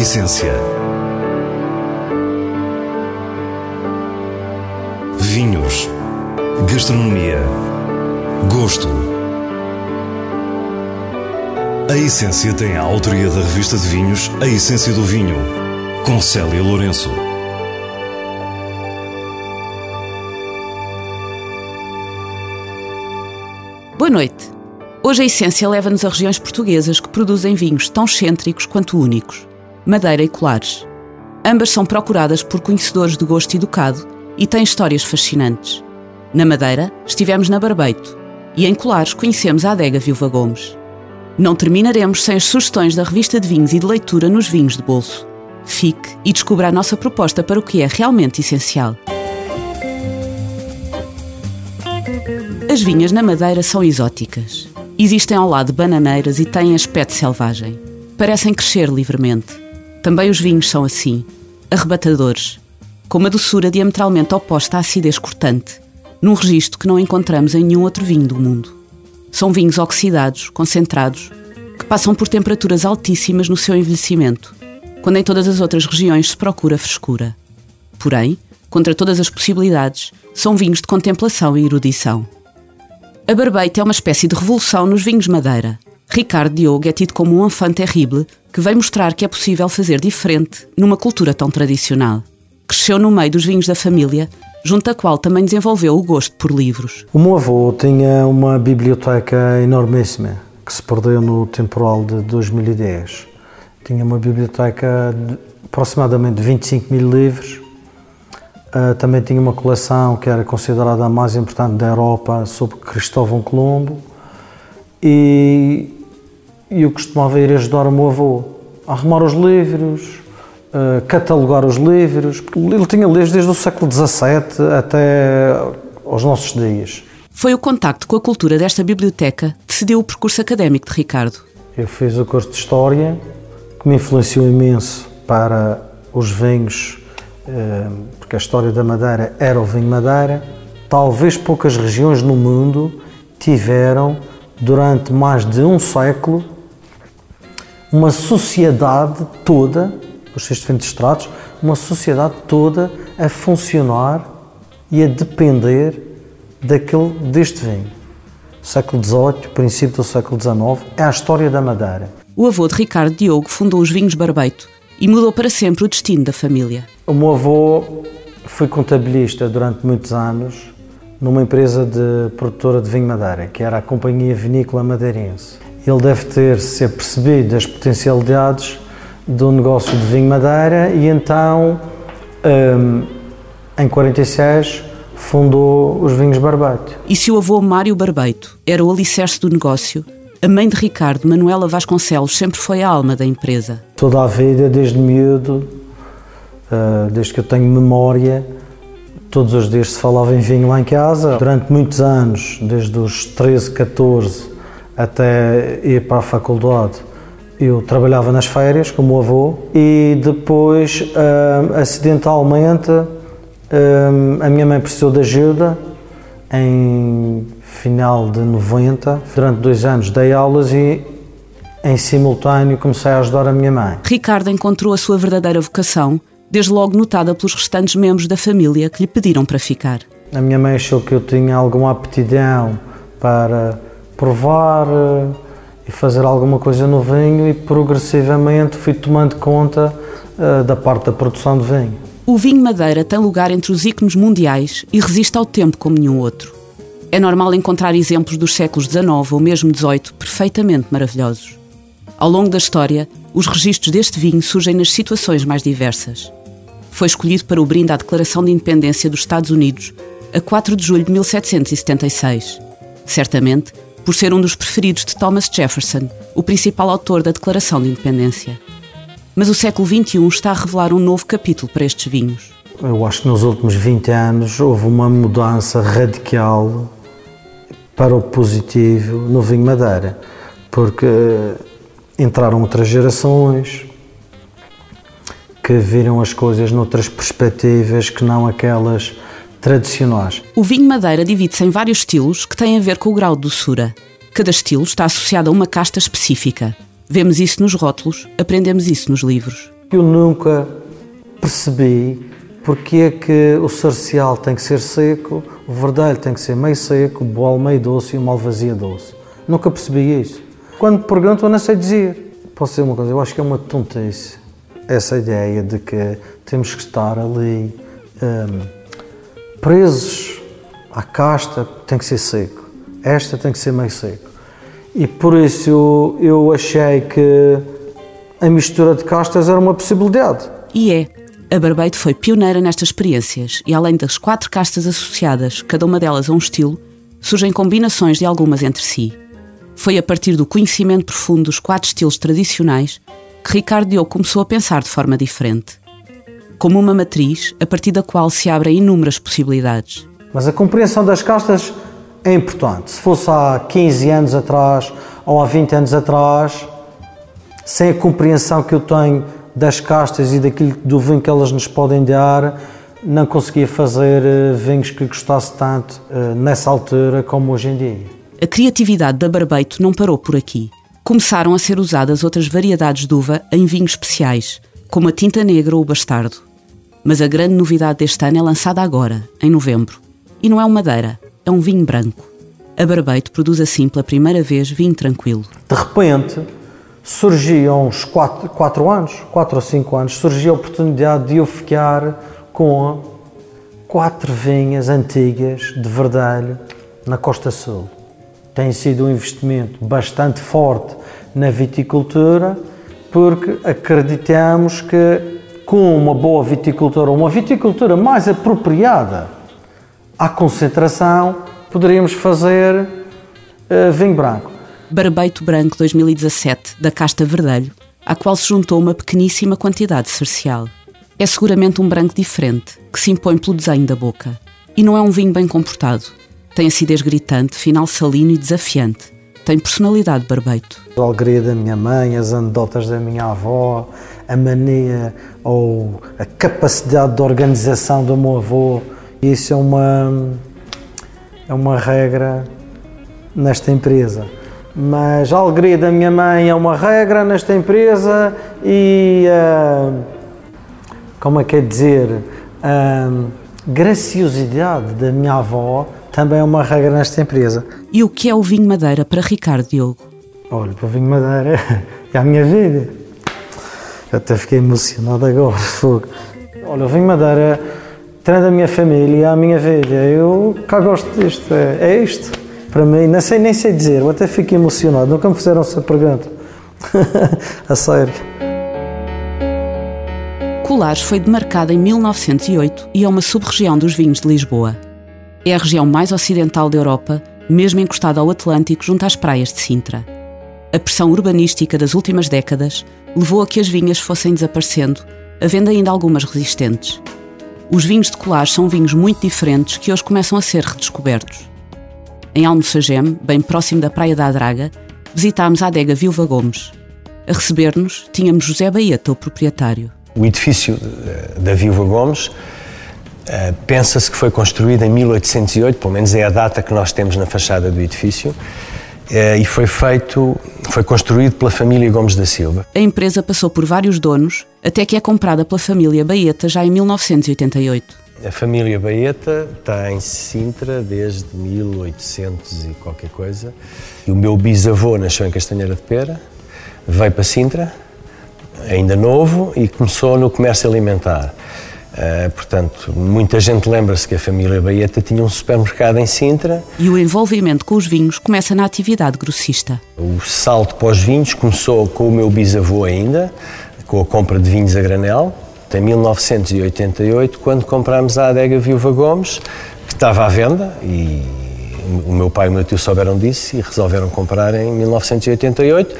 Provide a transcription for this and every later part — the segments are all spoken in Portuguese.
essência. Vinhos. Gastronomia. Gosto. A Essência tem a autoria da revista de vinhos A Essência do Vinho, com Célia Lourenço. Boa noite. Hoje a Essência leva-nos a regiões portuguesas que produzem vinhos tão excêntricos quanto únicos, Madeira e Colares. Ambas são procuradas por conhecedores de gosto educado e têm histórias fascinantes. Na Madeira, estivemos na Barbeito e em Colares conhecemos a adega Viúva Gomes. Não terminaremos sem as sugestões da revista de vinhos e de leitura nos vinhos de bolso. Fique e descubra a nossa proposta para o que é realmente essencial. As vinhas na Madeira são exóticas. Existem ao lado bananeiras e têm aspecto selvagem. Parecem crescer livremente. Também os vinhos são assim, arrebatadores, com uma doçura diametralmente oposta à acidez cortante, num registro que não encontramos em nenhum outro vinho do mundo. São vinhos oxidados, concentrados, que passam por temperaturas altíssimas no seu envelhecimento, quando em todas as outras regiões se procura frescura. Porém, contra todas as possibilidades, são vinhos de contemplação e erudição. A Barbeita é uma espécie de revolução nos vinhos Madeira. Ricardo Diogo é tido como um enfant terrible que vem mostrar que é possível fazer diferente numa cultura tão tradicional. Cresceu no meio dos vinhos da família, junto à qual também desenvolveu o gosto por livros. O meu avô tinha uma biblioteca enormíssima que se perdeu no temporal de 2010. Tinha uma biblioteca de aproximadamente 25 mil livros Uh, também tinha uma coleção que era considerada a mais importante da Europa sobre Cristóvão Colombo e, e eu costumava ir ajudar o meu avô a arrumar os livros, uh, catalogar os livros. Ele tinha livros desde o século XVII até aos nossos dias. Foi o contacto com a cultura desta biblioteca que decidiu o percurso académico de Ricardo. Eu fiz o curso de História, que me influenciou imenso para os vinhos Ehm, porque a história da Madeira era o vinho Madeira, talvez poucas regiões no mundo tiveram, durante mais de um século, uma sociedade toda, os seus diferentes estratos, uma sociedade toda a funcionar e a depender daquele, deste vinho. Século XVIII, princípio do século XIX, é a história da Madeira. O avô de Ricardo Diogo fundou os vinhos Barbeito e mudou para sempre o destino da família. O meu avô foi contabilista durante muitos anos numa empresa de produtora de vinho Madeira, que era a Companhia Vinícola Madeirense. Ele deve ter se apercebido das potencialidades do negócio de vinho Madeira e então, um, em 46, fundou os vinhos Barbeito. E se o avô Mário Barbeito era o alicerce do negócio, a mãe de Ricardo, Manuela Vasconcelos, sempre foi a alma da empresa. Toda a vida, desde miúdo, ah, desde que eu tenho memória, todos os dias se falava em vinho lá em casa. Durante muitos anos, desde os 13, 14 até ir para a faculdade, eu trabalhava nas férias com o meu avô e depois, uh, acidentalmente, uh, a minha mãe precisou de ajuda em final de 90. Durante dois anos dei aulas e em simultâneo comecei a ajudar a minha mãe. Ricardo encontrou a sua verdadeira vocação desde logo notada pelos restantes membros da família que lhe pediram para ficar. A minha mãe achou que eu tinha alguma aptidão para provar eh, e fazer alguma coisa no vinho e progressivamente fui tomando conta uh, da parte da produção de vinho. O vinho Madeira tem lugar entre os ícones mundiais e resiste ao tempo como nenhum outro. É normal encontrar exemplos dos séculos XIX ou mesmo XVIII perfeitamente maravilhosos. Ao longo da história, os registros deste vinho surgem nas situações mais diversas foi escolhido para o brinde à Declaração de Independência dos Estados Unidos a 4 de julho de 1776. Certamente por ser um dos preferidos de Thomas Jefferson, o principal autor da Declaração de Independência. Mas o século XXI está a revelar um novo capítulo para estes vinhos. Eu acho que nos últimos 20 anos houve uma mudança radical para o positivo no vinho Madeira, porque entraram outras gerações, que viram as coisas noutras perspectivas que não aquelas tradicionais. O vinho Madeira divide-se em vários estilos que têm a ver com o grau de doçura. Cada estilo está associado a uma casta específica. Vemos isso nos rótulos, aprendemos isso nos livros. Eu nunca percebi porque é que o sarcial tem que ser seco, o verdelho tem que ser meio seco, o boal meio doce e o malvazia doce. Nunca percebi isso. Quando me perguntam, eu não sei dizer. Posso dizer uma coisa, eu acho que é uma tontice essa ideia de que temos que estar ali um, presos à casta, tem que ser seco. Esta tem que ser meio seco. E por isso eu, eu achei que a mistura de castas era uma possibilidade. E é. A Barbeito foi pioneira nestas experiências e, além das quatro castas associadas, cada uma delas a um estilo, surgem combinações de algumas entre si. Foi a partir do conhecimento profundo dos quatro estilos tradicionais que Ricardo Diogo começou a pensar de forma diferente. Como uma matriz a partir da qual se abrem inúmeras possibilidades. Mas a compreensão das castas é importante. Se fosse há 15 anos atrás ou há 20 anos atrás, sem a compreensão que eu tenho das castas e daquilo do vinho que elas nos podem dar, não conseguia fazer eh, vinhos que gostasse tanto eh, nessa altura como hoje em dia. A criatividade da Barbeito não parou por aqui. Começaram a ser usadas outras variedades de uva em vinhos especiais, como a tinta negra ou o bastardo. Mas a grande novidade deste ano é lançada agora, em novembro. E não é um madeira, é um vinho branco. A Barbeito produz assim pela primeira vez vinho tranquilo. De repente, surgiu uns 4 anos, 4 ou 5 anos, surgiu a oportunidade de eu ficar com quatro vinhas antigas de Verdelho na Costa Sul. Tem sido um investimento bastante forte na viticultura, porque acreditamos que com uma boa viticultura, uma viticultura mais apropriada à concentração, poderíamos fazer uh, vinho branco. Barbeito Branco 2017, da Casta Verdelho, à qual se juntou uma pequeníssima quantidade de cercial. É seguramente um branco diferente, que se impõe pelo desenho da boca. E não é um vinho bem comportado. Tem acidez gritante, final salino e desafiante. Tem personalidade barbeito. A alegria da minha mãe, as anedotas da minha avó, a mania ou a capacidade de organização do meu avô, isso é uma, é uma regra nesta empresa mas a alegria da minha mãe é uma regra nesta empresa e, uh, como é que é dizer, a uh, graciosidade da minha avó também é uma regra nesta empresa. E o que é o vinho Madeira para Ricardo Diogo? Olha, o vinho Madeira é a minha vida. Eu até fiquei emocionado agora, fogo. Olha, o vinho Madeira, tendo a minha família, a minha vida. Eu cá gosto disto, é, é isto para mim, nem sei, nem sei dizer, eu até fico emocionado, nunca me fizeram essa pergunta. a sério. Colares foi demarcada em 1908 e é uma sub-região dos vinhos de Lisboa. É a região mais ocidental da Europa, mesmo encostada ao Atlântico junto às praias de Sintra. A pressão urbanística das últimas décadas levou a que as vinhas fossem desaparecendo, havendo ainda algumas resistentes. Os vinhos de Colares são vinhos muito diferentes que hoje começam a ser redescobertos. Em Almoçagem, bem próximo da Praia da Adraga, visitámos a adega Viúva Gomes. A receber-nos tínhamos José Baeta, o proprietário. O edifício eh, da Viúva Gomes Uh, Pensa-se que foi construído em 1808, pelo menos é a data que nós temos na fachada do edifício, e foi feito, foi construído pela família Gomes da Silva. A empresa passou por vários donos, até que é comprada pela família Baeta já em 1988. A família Baeta está em Sintra desde 1800 e qualquer coisa. E o meu bisavô nasceu em Castanheira de Pera, veio para Sintra, ainda novo, e começou no comércio alimentar. Uh, portanto, muita gente lembra-se que a família Baeta tinha um supermercado em Sintra. E o envolvimento com os vinhos começa na atividade grossista. O salto para os vinhos começou com o meu bisavô ainda, com a compra de vinhos a granel, em 1988, quando comprámos a adega Viúva Gomes, que estava à venda e o meu pai e o meu tio souberam disso e resolveram comprar em 1988.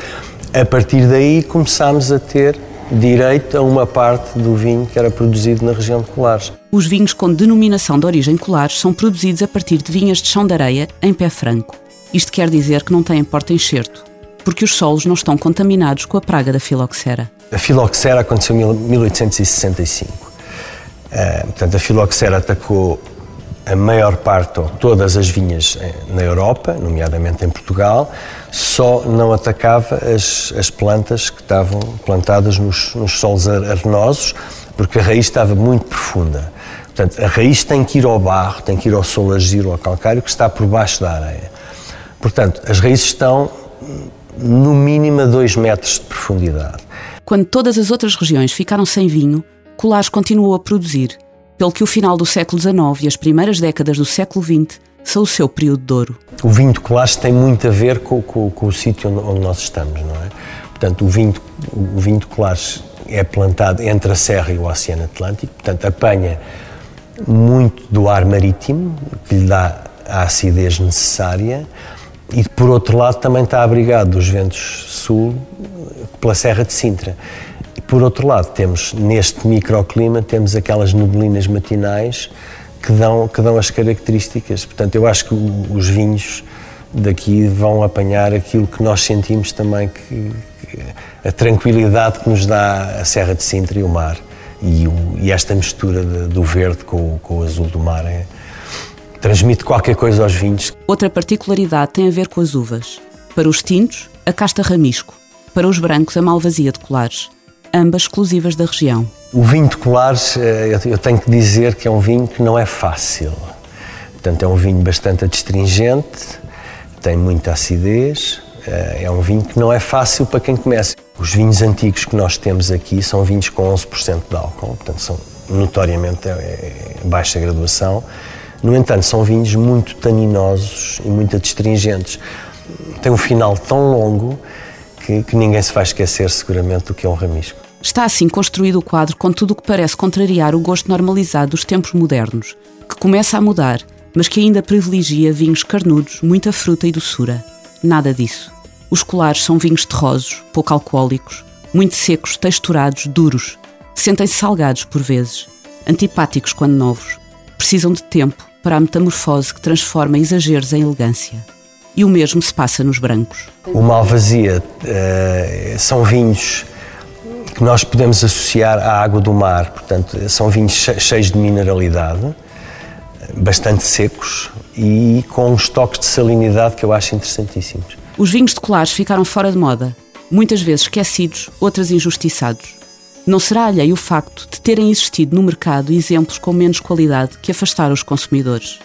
A partir daí começámos a ter direito a uma parte do vinho que era produzido na região de Colares. Os vinhos com denominação de origem Colares são produzidos a partir de vinhas de chão de areia em pé franco. Isto quer dizer que não têm porta-enxerto, porque os solos não estão contaminados com a praga da filoxera. A filoxera aconteceu em 1865. Uh, portanto, a filoxera atacou a maior parte, ou todas as vinhas eh, na Europa, nomeadamente em Portugal, só não atacava as, as plantas que estavam plantadas nos, nos solos arenosos, porque a raiz estava muito profunda. Portanto, a raiz tem que ir ao barro, tem que ir ao solo argilo, ao calcário, que está por baixo da areia. Portanto, as raízes estão no mínimo a 2 metros de profundidade. Quando todas as outras regiões ficaram sem vinho, Colares continuou a produzir, pelo que o final do século XIX e as primeiras décadas do século XX são o seu período de ouro. O vinho de Colares tem muito a ver com, com, com o sítio onde nós estamos, não é? Portanto, o vinho, o vinho de Colares é plantado entre a Serra e o Oceano Atlântico, portanto, apanha muito do ar marítimo, que lhe dá a acidez necessária, e por outro lado também está abrigado dos ventos sul pela Serra de Sintra. Por outro lado temos, neste microclima, temos aquelas neblinas matinais que dão, que dão as características. Portanto, eu acho que os vinhos daqui vão apanhar aquilo que nós sentimos também, que, que a tranquilidade que nos dá a Serra de Sintra e o mar. E, o, e esta mistura de, do verde com, com o azul do mar é, transmite qualquer coisa aos vinhos. Outra particularidade tem a ver com as uvas. Para os tintos, a casta ramisco. Para os brancos, a malvasia de colares. Ambas exclusivas da região. O vinho de colares, eh, eu tenho que dizer que é um vinho que não é fácil. Portanto, é um vinho bastante adstringente, tem muita acidez, eh, é um vinho que não é fácil para quem começa. Os vinhos antigos que nós temos aqui são vinhos com 11% de álcool, portanto, são notoriamente é baixa graduação no entanto, são vinhos muito taninosos e muito adstringentes. Tem um final tão longo que, que ninguém se vai esquecer, seguramente, do que é um ramisco. Está assim construído o quadro com tudo o que parece contrariar o gosto normalizado dos tempos modernos, que começa a mudar, mas que ainda privilegia vinhos carnudos, muita fruta e doçura. Nada disso. Os colares são vinhos terrosos, pouco alcoólicos, muito secos, texturados, duros. Sentem-se salgados por vezes, antipáticos quando novos. Precisam de tempo, para a metamorfose que transforma exageros em elegância. E o mesmo se passa nos brancos. O Malvasia uh, são vinhos que nós podemos associar à água do mar, portanto, são vinhos cheios de mineralidade, bastante secos e com uns toques de salinidade que eu acho interessantíssimos. Os vinhos de colares ficaram fora de moda, muitas vezes esquecidos, outras injustiçados. Não será alheio o facto de terem existido no mercado exemplos com menos qualidade que afastaram os consumidores.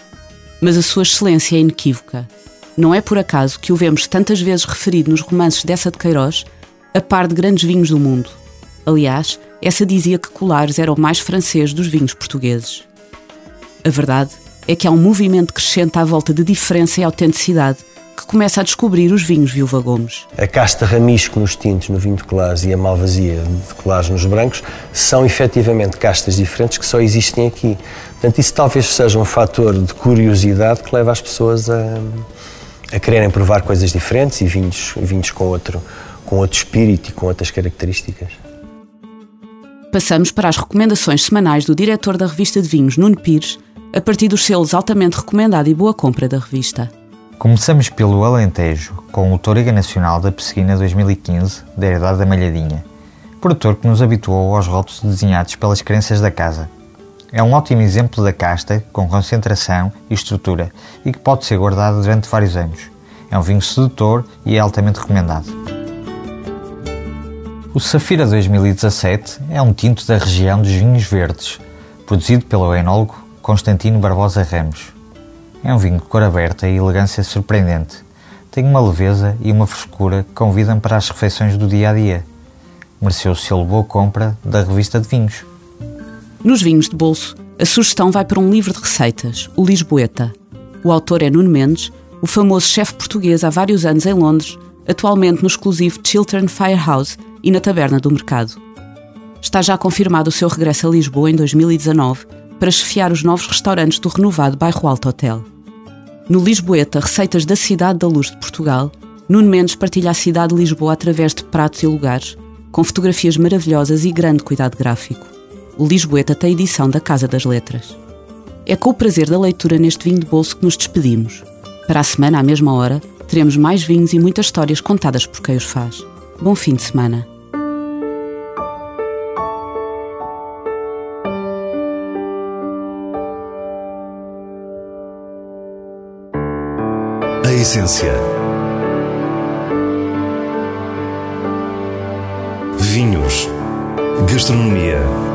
Mas a sua excelência é inequívoca. Não é por acaso que o vemos tantas vezes referido nos romances dessa de Queiroz, a par de grandes vinhos do mundo. Aliás, essa dizia que Colares era o mais francês dos vinhos portugueses. A verdade é que há um movimento crescente à volta de diferença e autenticidade que começa a descobrir os vinhos Viúva Gomes. A casta ramisco nos tintos, no vinho de colares, e a malvasia de colares nos brancos são efetivamente castas diferentes que só existem aqui. Portanto, isso talvez seja um fator de curiosidade que leva as pessoas a, a quererem provar coisas diferentes e vinhos, vinhos com, outro, com outro espírito e com outras características. Passamos para as recomendações semanais do diretor da revista de vinhos, Nuno Pires, a partir dos selos altamente recomendado e boa compra da revista. Começamos pelo Alentejo, com o Toriga Nacional da Pesquina 2015, da Herdade da Malhadinha, produtor que nos habituou aos rótulos desenhados pelas crenças da casa. É um ótimo exemplo da casta, com concentração e estrutura, e que pode ser guardado durante vários anos. É um vinho sedutor e é altamente recomendado. O Safira 2017 é um tinto da região dos vinhos verdes, produzido pelo enólogo Constantino Barbosa Ramos. É um vinho de cor aberta e elegância surpreendente. Tem uma leveza e uma frescura que convidam para as refeições do dia a dia. Mereceu o selo Boa Compra da revista de vinhos. Nos vinhos de bolso, a sugestão vai para um livro de receitas, o Lisboeta. O autor é Nuno Mendes, o famoso chefe português há vários anos em Londres, atualmente no exclusivo Chiltern Firehouse e na Taberna do Mercado. Está já confirmado o seu regresso a Lisboa em 2019 para chefiar os novos restaurantes do renovado Bairro Alto Hotel. No Lisboeta, Receitas da Cidade da Luz de Portugal, Nuno Mendes partilha a cidade de Lisboa através de pratos e lugares, com fotografias maravilhosas e grande cuidado gráfico. O Lisboeta tem edição da Casa das Letras. É com o prazer da leitura neste vinho de bolso que nos despedimos. Para a semana, à mesma hora, teremos mais vinhos e muitas histórias contadas por quem os faz. Bom fim de semana. essência. Vinhos. Gastronomia.